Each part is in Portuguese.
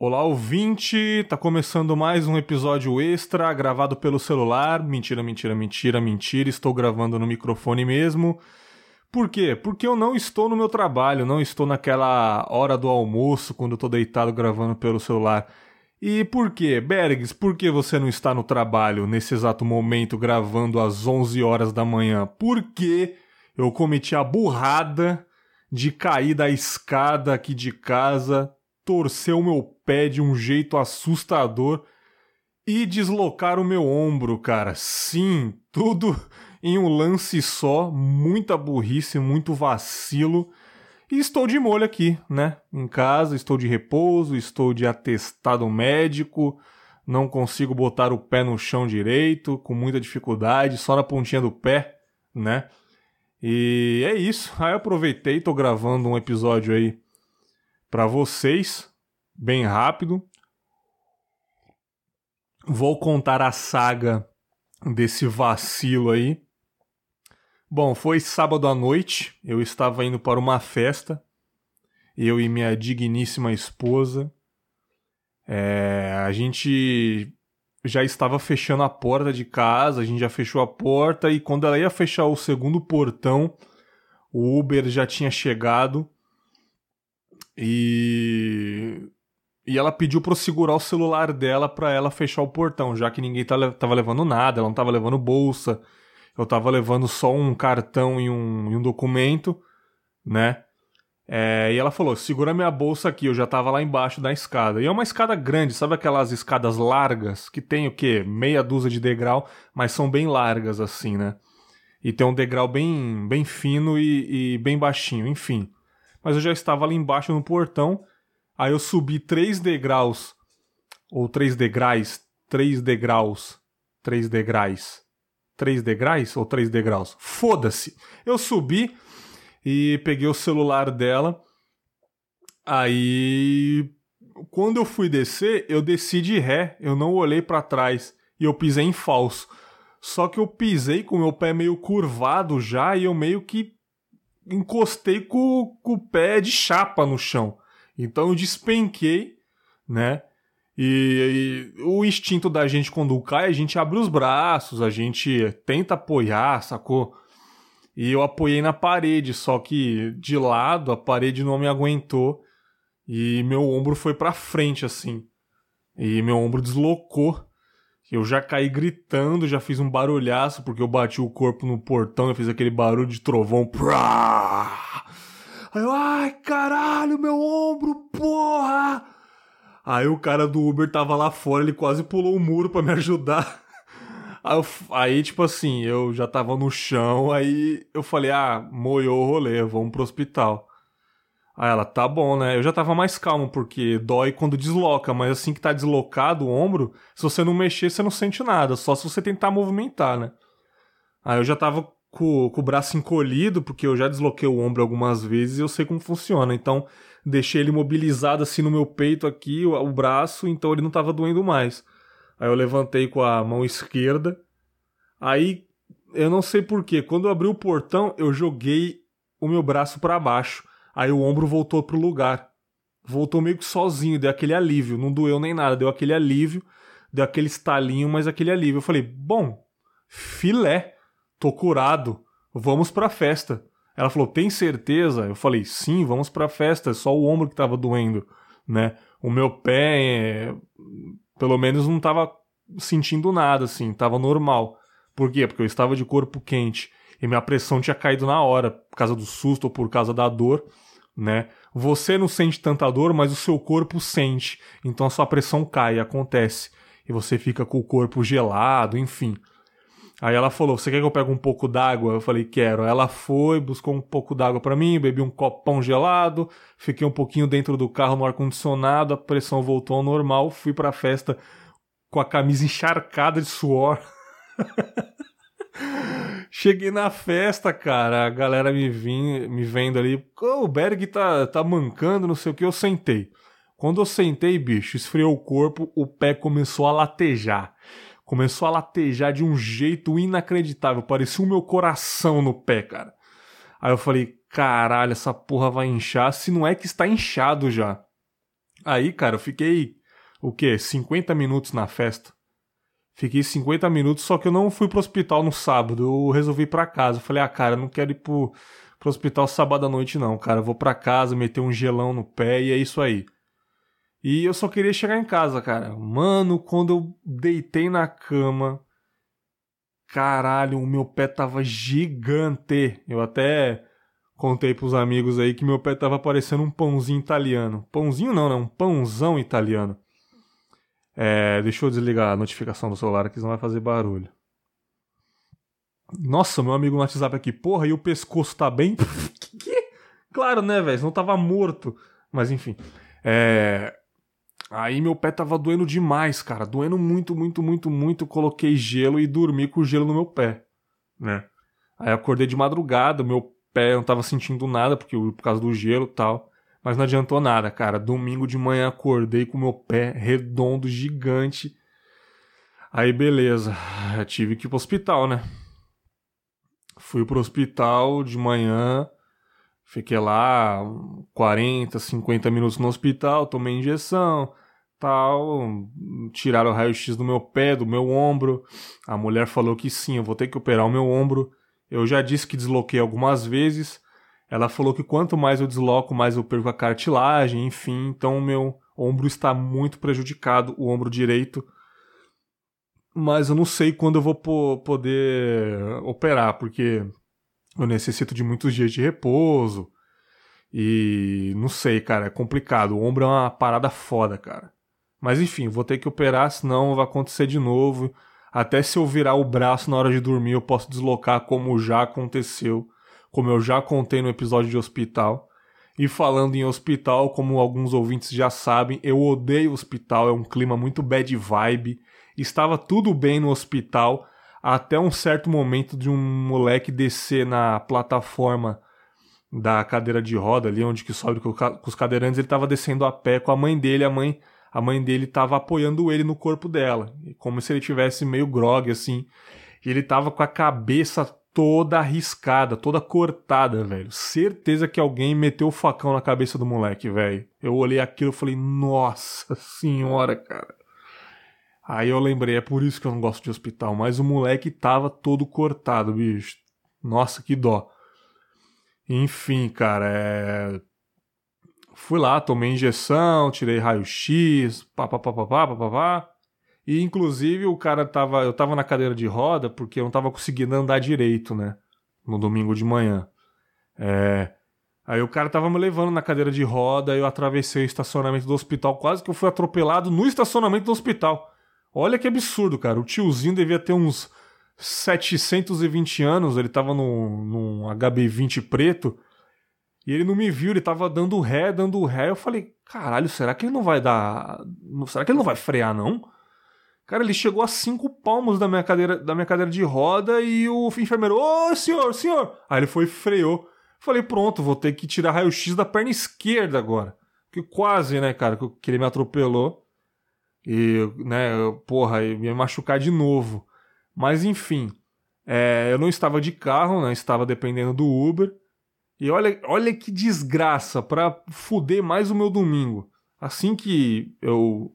Olá, ouvinte! Tá começando mais um episódio extra gravado pelo celular. Mentira, mentira, mentira, mentira. Estou gravando no microfone mesmo. Por quê? Porque eu não estou no meu trabalho, não estou naquela hora do almoço quando eu tô deitado gravando pelo celular. E por quê? Bergs, por que você não está no trabalho nesse exato momento gravando às 11 horas da manhã? Porque eu cometi a burrada de cair da escada aqui de casa torcer o meu pé de um jeito assustador e deslocar o meu ombro, cara. Sim, tudo em um lance só, muita burrice, muito vacilo. E estou de molho aqui, né? Em casa, estou de repouso, estou de atestado médico, não consigo botar o pé no chão direito, com muita dificuldade, só na pontinha do pé, né? E é isso. Aí aproveitei, tô gravando um episódio aí para vocês, bem rápido. Vou contar a saga desse vacilo aí. Bom, foi sábado à noite, eu estava indo para uma festa, eu e minha digníssima esposa. É, a gente já estava fechando a porta de casa, a gente já fechou a porta e quando ela ia fechar o segundo portão, o Uber já tinha chegado e e ela pediu para eu segurar o celular dela para ela fechar o portão, já que ninguém tá tava levando nada, ela não tava levando bolsa, eu tava levando só um cartão e um, e um documento, né? É, e ela falou: segura minha bolsa aqui, eu já tava lá embaixo da escada. E é uma escada grande, sabe aquelas escadas largas que tem o quê? Meia dúzia de degrau, mas são bem largas assim, né? E tem um degrau bem, bem fino e, e bem baixinho, enfim mas eu já estava ali embaixo no portão. Aí eu subi três degraus, ou três degraus, três degraus, três degraus, três degraus ou três degraus? Foda-se! Eu subi e peguei o celular dela. Aí, quando eu fui descer, eu desci de ré, eu não olhei para trás e eu pisei em falso. Só que eu pisei com o meu pé meio curvado já e eu meio que encostei com, com o pé de chapa no chão. Então eu despenquei, né? E, e, o instinto da gente quando cai, a gente abre os braços, a gente tenta apoiar, sacou? E eu apoiei na parede, só que de lado a parede não me aguentou e meu ombro foi para frente assim. E meu ombro deslocou eu já caí gritando, já fiz um barulhaço, porque eu bati o corpo no portão, eu fiz aquele barulho de trovão. Prá! Aí eu, ai, caralho, meu ombro, porra! Aí o cara do Uber tava lá fora, ele quase pulou o muro para me ajudar. Aí, eu, aí, tipo assim, eu já tava no chão, aí eu falei, ah, moiou o rolê, vamos pro hospital. Aí ela, tá bom, né? Eu já tava mais calmo, porque dói quando desloca, mas assim que tá deslocado o ombro, se você não mexer, você não sente nada, só se você tentar movimentar, né? Aí eu já tava com, com o braço encolhido, porque eu já desloquei o ombro algumas vezes e eu sei como funciona. Então, deixei ele mobilizado assim no meu peito aqui, o, o braço, então ele não tava doendo mais. Aí eu levantei com a mão esquerda. Aí, eu não sei porquê, quando eu abri o portão, eu joguei o meu braço para baixo. Aí o ombro voltou pro lugar. Voltou meio que sozinho, deu aquele alívio. Não doeu nem nada, deu aquele alívio, deu aquele estalinho, mas aquele alívio. Eu falei, bom, filé, tô curado, vamos pra festa. Ela falou, tem certeza? Eu falei, sim, vamos pra festa, é só o ombro que tava doendo, né? O meu pé, é... pelo menos não tava sentindo nada, assim, tava normal. Por quê? Porque eu estava de corpo quente e minha pressão tinha caído na hora, por causa do susto ou por causa da dor né? Você não sente tanta dor, mas o seu corpo sente. Então a sua pressão cai, acontece. E você fica com o corpo gelado, enfim. Aí ela falou: Você quer que eu pegue um pouco d'água? Eu falei: Quero. Ela foi, buscou um pouco d'água para mim, bebi um copão gelado, fiquei um pouquinho dentro do carro no ar-condicionado, a pressão voltou ao normal, fui pra festa com a camisa encharcada de suor. Cheguei na festa, cara, a galera me, vim, me vendo ali, oh, o Berg tá, tá mancando, não sei o que, eu sentei. Quando eu sentei, bicho, esfriou o corpo, o pé começou a latejar. Começou a latejar de um jeito inacreditável, parecia o meu coração no pé, cara. Aí eu falei, caralho, essa porra vai inchar, se não é que está inchado já. Aí, cara, eu fiquei, o quê? 50 minutos na festa. Fiquei 50 minutos, só que eu não fui pro hospital no sábado. Eu resolvi ir pra casa. Eu falei, ah, cara, não quero ir pro, pro hospital sábado à noite, não, cara. Eu vou pra casa, meter um gelão no pé e é isso aí. E eu só queria chegar em casa, cara. Mano, quando eu deitei na cama, caralho, o meu pé tava gigante. Eu até contei pros amigos aí que meu pé tava parecendo um pãozinho italiano. Pãozinho não, né? Um pãozão italiano. É, deixa eu desligar a notificação do celular aqui, senão vai fazer barulho. Nossa, meu amigo no WhatsApp aqui, porra, e o pescoço tá bem? Claro, né, velho? Não tava morto. Mas enfim. É... Aí meu pé tava doendo demais, cara. Doendo muito, muito, muito, muito. Coloquei gelo e dormi com o gelo no meu pé, né? Aí acordei de madrugada, meu pé não tava sentindo nada porque por causa do gelo e tal. Mas não adiantou nada, cara. Domingo de manhã acordei com meu pé redondo, gigante. Aí beleza, eu tive que ir pro hospital, né? Fui pro hospital de manhã, fiquei lá 40, 50 minutos no hospital, tomei injeção, tal, tiraram o raio-x do meu pé, do meu ombro. A mulher falou que sim, eu vou ter que operar o meu ombro. Eu já disse que desloquei algumas vezes, ela falou que quanto mais eu desloco, mais eu perco a cartilagem, enfim, então o meu ombro está muito prejudicado, o ombro direito. Mas eu não sei quando eu vou poder operar, porque eu necessito de muitos dias de repouso. E não sei, cara, é complicado. O ombro é uma parada foda, cara. Mas enfim, vou ter que operar, senão vai acontecer de novo. Até se eu virar o braço na hora de dormir, eu posso deslocar, como já aconteceu como eu já contei no episódio de hospital. E falando em hospital, como alguns ouvintes já sabem, eu odeio hospital, é um clima muito bad vibe. Estava tudo bem no hospital até um certo momento de um moleque descer na plataforma da cadeira de roda ali, onde que sobe com os cadeirantes, ele estava descendo a pé com a mãe dele, a mãe, a mãe dele estava apoiando ele no corpo dela, como se ele tivesse meio grog assim. E ele estava com a cabeça toda arriscada, toda cortada, velho. Certeza que alguém meteu o facão na cabeça do moleque, velho. Eu olhei aquilo e falei, nossa senhora, cara. Aí eu lembrei, é por isso que eu não gosto de hospital, mas o moleque tava todo cortado, bicho. Nossa, que dó. Enfim, cara, é... Fui lá, tomei injeção, tirei raio-x, papapá, papapá. E inclusive o cara tava. Eu tava na cadeira de roda porque eu não tava conseguindo andar direito, né? No domingo de manhã. É. Aí o cara tava me levando na cadeira de roda, eu atravessei o estacionamento do hospital, quase que eu fui atropelado no estacionamento do hospital. Olha que absurdo, cara. O tiozinho devia ter uns 720 anos, ele tava num, num HB20 preto, e ele não me viu, ele tava dando ré, dando ré. Eu falei, caralho, será que ele não vai dar. Será que ele não vai frear, não? Cara, ele chegou a cinco palmos da minha cadeira, da minha cadeira de roda e o enfermeiro, ô senhor, senhor! Aí ele foi e freou. Falei, pronto, vou ter que tirar raio-x da perna esquerda agora. Que quase, né, cara, que ele me atropelou. E, né, porra, ia me machucar de novo. Mas enfim, é, eu não estava de carro, né, estava dependendo do Uber. E olha, olha que desgraça para fuder mais o meu domingo. Assim que eu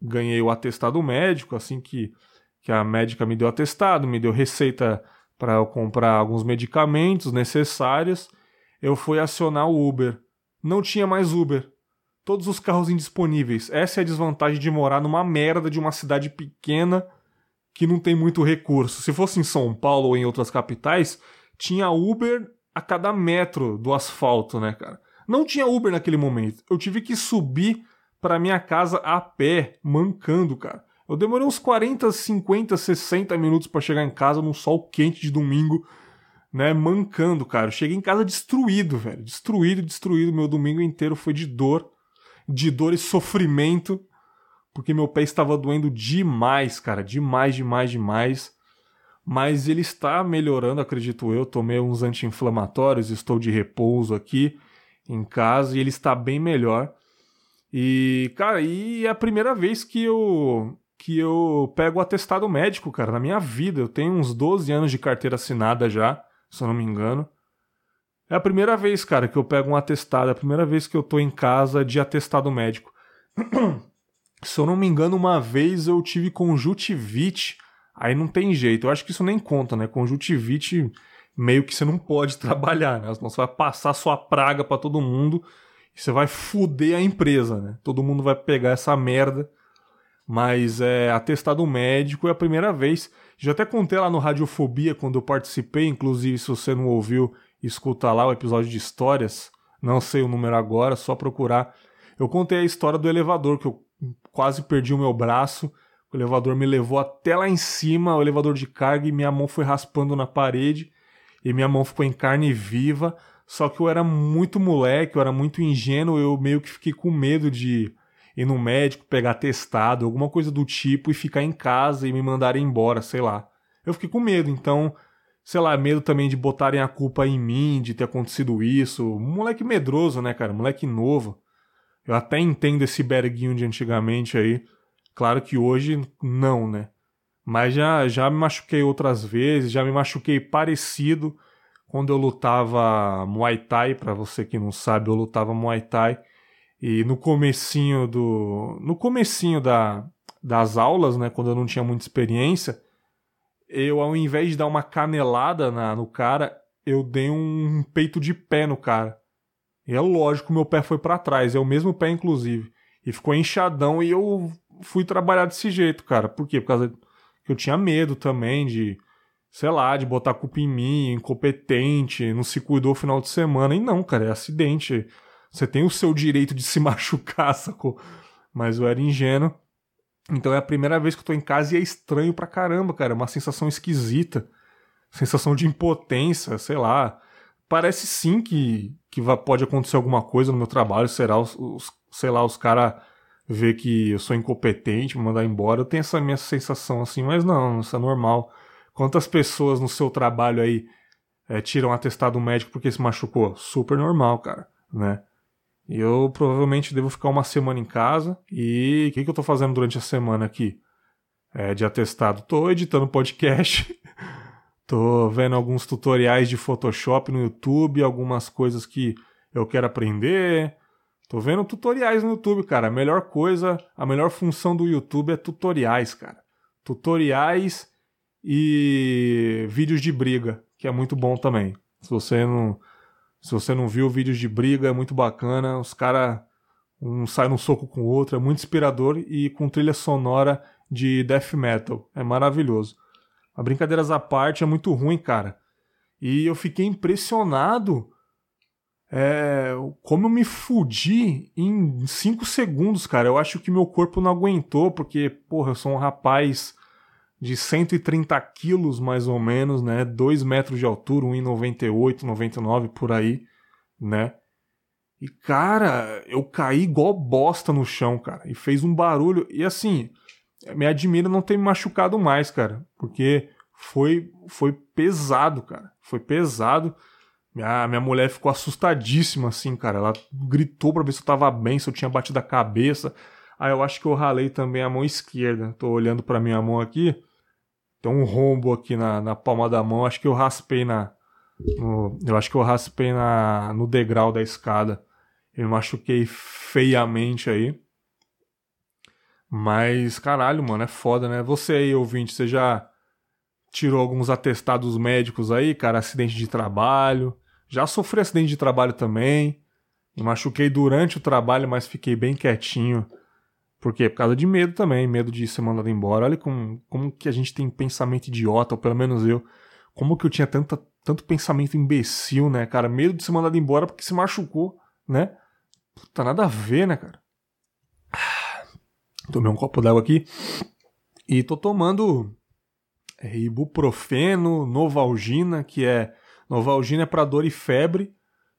ganhei o atestado médico, assim que, que a médica me deu atestado, me deu receita para eu comprar alguns medicamentos necessários, eu fui acionar o Uber. Não tinha mais Uber. Todos os carros indisponíveis. Essa é a desvantagem de morar numa merda de uma cidade pequena que não tem muito recurso. Se fosse em São Paulo ou em outras capitais, tinha Uber a cada metro do asfalto, né, cara? Não tinha Uber naquele momento. Eu tive que subir para minha casa a pé, mancando, cara. Eu demorei uns 40, 50, 60 minutos para chegar em casa num sol quente de domingo, né, mancando, cara. Eu cheguei em casa destruído, velho. Destruído, destruído. Meu domingo inteiro foi de dor, de dor e sofrimento, porque meu pé estava doendo demais, cara. Demais, demais, demais. Mas ele está melhorando, acredito eu. Tomei uns anti-inflamatórios, estou de repouso aqui em casa e ele está bem melhor. E, cara, e é a primeira vez que eu que eu pego o atestado médico, cara, na minha vida. Eu tenho uns 12 anos de carteira assinada já, se eu não me engano. É a primeira vez, cara, que eu pego um atestado, é a primeira vez que eu tô em casa de atestado médico. Se eu não me engano, uma vez eu tive conjuntivite, aí não tem jeito. Eu acho que isso nem conta, né? Conjuntivite meio que você não pode trabalhar, né? Senão você vai passar sua praga para todo mundo e você vai fuder a empresa, né? Todo mundo vai pegar essa merda. Mas é atestado médico é a primeira vez. Já até contei lá no Radiofobia quando eu participei, inclusive se você não ouviu, escuta lá o episódio de histórias. Não sei o número agora, só procurar. Eu contei a história do elevador que eu quase perdi o meu braço. O elevador me levou até lá em cima, o elevador de carga, e minha mão foi raspando na parede e minha mão ficou em carne viva. Só que eu era muito moleque, eu era muito ingênuo, eu meio que fiquei com medo de ir no médico, pegar testado, alguma coisa do tipo e ficar em casa e me mandarem embora, sei lá. Eu fiquei com medo, então, sei lá, medo também de botarem a culpa em mim, de ter acontecido isso. Moleque medroso, né, cara? Moleque novo. Eu até entendo esse berguinho de antigamente aí. Claro que hoje não, né? Mas já, já me machuquei outras vezes, já me machuquei parecido quando eu lutava Muay Thai, para você que não sabe, eu lutava Muay Thai. E no comecinho do no comecinho da, das aulas, né, quando eu não tinha muita experiência, eu ao invés de dar uma canelada na, no cara, eu dei um peito de pé no cara. E é lógico, meu pé foi para trás, é o mesmo pé inclusive. E ficou inchadão e eu fui trabalhar desse jeito, cara. Por quê? Por causa que eu tinha medo também de, sei lá, de botar culpa em mim, incompetente, não se cuidou o final de semana. E não, cara, é acidente. Você tem o seu direito de se machucar, sacou? Mas eu era ingênuo. Então é a primeira vez que eu tô em casa e é estranho pra caramba, cara. É uma sensação esquisita. Sensação de impotência, sei lá. Parece sim que, que pode acontecer alguma coisa no meu trabalho. Será os, os sei lá, os caras ver que eu sou incompetente, me mandar embora. Eu tenho essa minha sensação assim, mas não, isso é normal. Quantas pessoas no seu trabalho aí é, tiram atestado médico porque se machucou? Super normal, cara, né? Eu provavelmente devo ficar uma semana em casa. E o que, que eu tô fazendo durante a semana aqui? É, de atestado? Tô editando podcast. tô vendo alguns tutoriais de Photoshop no YouTube, algumas coisas que eu quero aprender. Tô vendo tutoriais no YouTube, cara. A melhor coisa, a melhor função do YouTube é tutoriais, cara. Tutoriais e vídeos de briga, que é muito bom também. Se você não, se você não viu vídeos de briga, é muito bacana. Os caras um sai no soco com o outro, é muito inspirador e com trilha sonora de death metal. É maravilhoso. A brincadeiras à parte é muito ruim, cara. E eu fiquei impressionado é, como eu me fudi em 5 segundos, cara. Eu acho que meu corpo não aguentou, porque, porra, eu sou um rapaz de 130 quilos, mais ou menos, né? 2 metros de altura, 1,98, 99 por aí, né? E, cara, eu caí igual bosta no chão, cara. E fez um barulho. E assim, me admira não ter me machucado mais, cara. Porque foi, foi pesado, cara. Foi pesado. Minha, minha mulher ficou assustadíssima, assim, cara. Ela gritou pra ver se eu tava bem, se eu tinha batido a cabeça. Aí eu acho que eu ralei também a mão esquerda. Tô olhando pra minha mão aqui. Tem um rombo aqui na, na palma da mão. Acho que eu raspei na. No, eu acho que eu raspei na, no degrau da escada. Eu machuquei feiamente aí. Mas, caralho, mano, é foda, né? Você aí, ouvinte, você já tirou alguns atestados médicos aí, cara? Acidente de trabalho. Já sofri acidente de trabalho também. Me machuquei durante o trabalho, mas fiquei bem quietinho. Por quê? Por causa de medo também, medo de ser mandado embora. Olha como, como que a gente tem pensamento idiota, ou pelo menos eu. Como que eu tinha tanta, tanto pensamento imbecil, né, cara? Medo de ser mandado embora porque se machucou, né? Puta, nada a ver, né, cara? Tomei um copo d'água aqui. E tô tomando é, ibuprofeno, novalgina, que é Novalgina é para dor e febre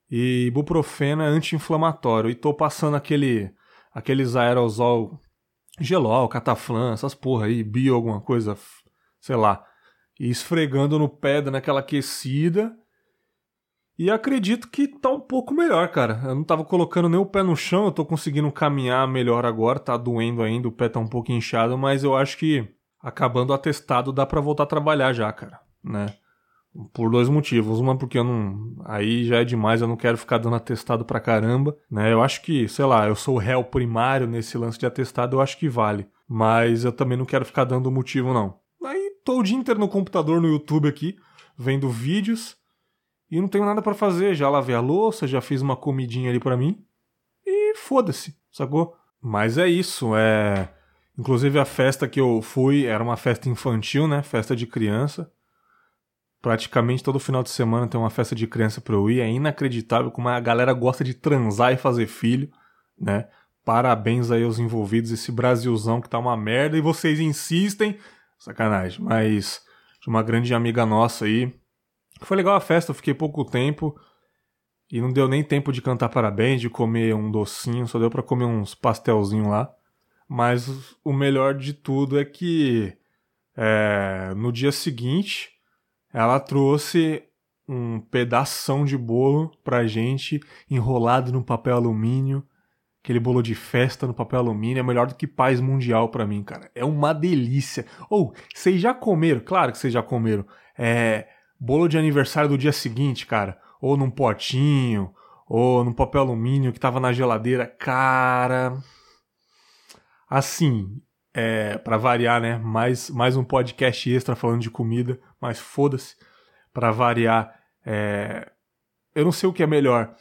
e ibuprofeno é anti-inflamatório. E tô passando aquele aqueles aerosol gelol, cataflã, essas porra aí, bio alguma coisa, sei lá. E esfregando no pé, dando aquela aquecida. E acredito que tá um pouco melhor, cara. Eu não tava colocando nem o pé no chão, eu tô conseguindo caminhar melhor agora, tá doendo ainda, o pé tá um pouco inchado, mas eu acho que acabando o atestado dá para voltar a trabalhar já, cara, né? Por dois motivos. Uma porque eu não. Aí já é demais, eu não quero ficar dando atestado pra caramba. Né? Eu acho que, sei lá, eu sou o réu primário nesse lance de atestado, eu acho que vale. Mas eu também não quero ficar dando motivo, não. Aí tô o dia inteiro no computador, no YouTube aqui, vendo vídeos. E não tenho nada para fazer. Já lavei a louça, já fiz uma comidinha ali para mim. E foda-se, sacou? Mas é isso, é. Inclusive a festa que eu fui era uma festa infantil, né? Festa de criança. Praticamente todo final de semana tem uma festa de criança pra eu ir. É inacreditável como a galera gosta de transar e fazer filho, né? Parabéns aí aos envolvidos, esse Brasilzão que tá uma merda e vocês insistem. Sacanagem, mas de uma grande amiga nossa aí. Foi legal a festa, eu fiquei pouco tempo. E não deu nem tempo de cantar parabéns, de comer um docinho, só deu para comer uns pastelzinhos lá. Mas o melhor de tudo é que é, no dia seguinte ela trouxe um pedação de bolo pra gente enrolado no papel alumínio. Aquele bolo de festa no papel alumínio é melhor do que paz mundial para mim, cara. É uma delícia. Ou, oh, vocês já comeram? Claro que vocês já comeram. É, bolo de aniversário do dia seguinte, cara ou num potinho, ou num papel alumínio que tava na geladeira. Cara. Assim, é, para variar, né? Mais, mais um podcast extra falando de comida, mas foda-se. Para variar, é, eu não sei o que é melhor.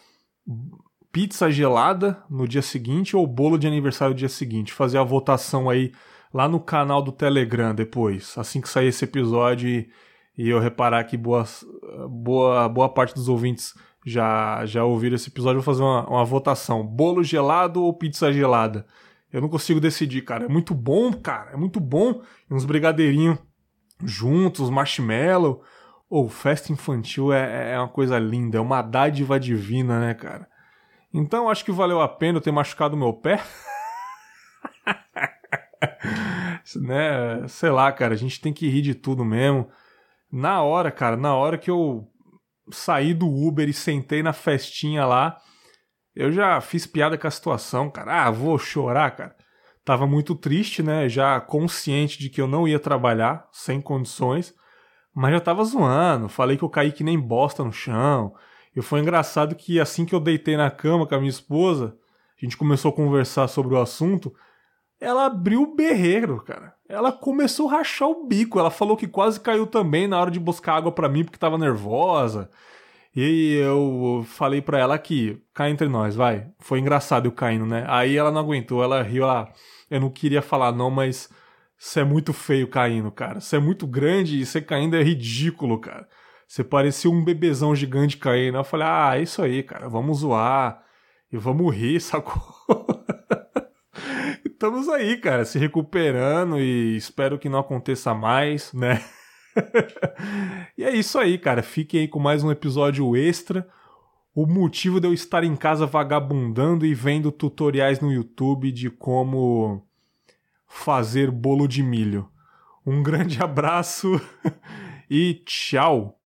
Pizza gelada no dia seguinte ou bolo de aniversário no dia seguinte? Fazer a votação aí lá no canal do Telegram depois, assim que sair esse episódio e e eu reparar que boa, boa, boa parte dos ouvintes já, já ouviram esse episódio, vou fazer uma, uma votação: bolo gelado ou pizza gelada? Eu não consigo decidir, cara. É muito bom, cara. É muito bom. Uns brigadeirinhos juntos, marshmallow. Ou oh, festa infantil é, é uma coisa linda, é uma dádiva divina, né, cara? Então acho que valeu a pena eu ter machucado meu pé. né? Sei lá, cara, a gente tem que rir de tudo mesmo. Na hora, cara, na hora que eu saí do Uber e sentei na festinha lá, eu já fiz piada com a situação, cara. Ah, vou chorar, cara. Tava muito triste, né? Já consciente de que eu não ia trabalhar, sem condições. Mas já tava zoando. Falei que eu caí que nem bosta no chão. E foi engraçado que assim que eu deitei na cama com a minha esposa, a gente começou a conversar sobre o assunto ela abriu o berreiro, cara. Ela começou a rachar o bico. Ela falou que quase caiu também na hora de buscar água para mim porque tava nervosa. E eu falei para ela que, cá entre nós, vai. Foi engraçado eu caindo, né? Aí ela não aguentou, ela riu, ela, eu não queria falar não, mas você é muito feio caindo, cara. Você é muito grande e você caindo é ridículo, cara. Você parecia um bebezão gigante caindo. Eu falei, ah, é isso aí, cara, vamos zoar e vamos rir, sacou? estamos aí, cara, se recuperando e espero que não aconteça mais, né? e é isso aí, cara. Fiquem aí com mais um episódio extra. O motivo de eu estar em casa vagabundando e vendo tutoriais no YouTube de como fazer bolo de milho. Um grande abraço e tchau!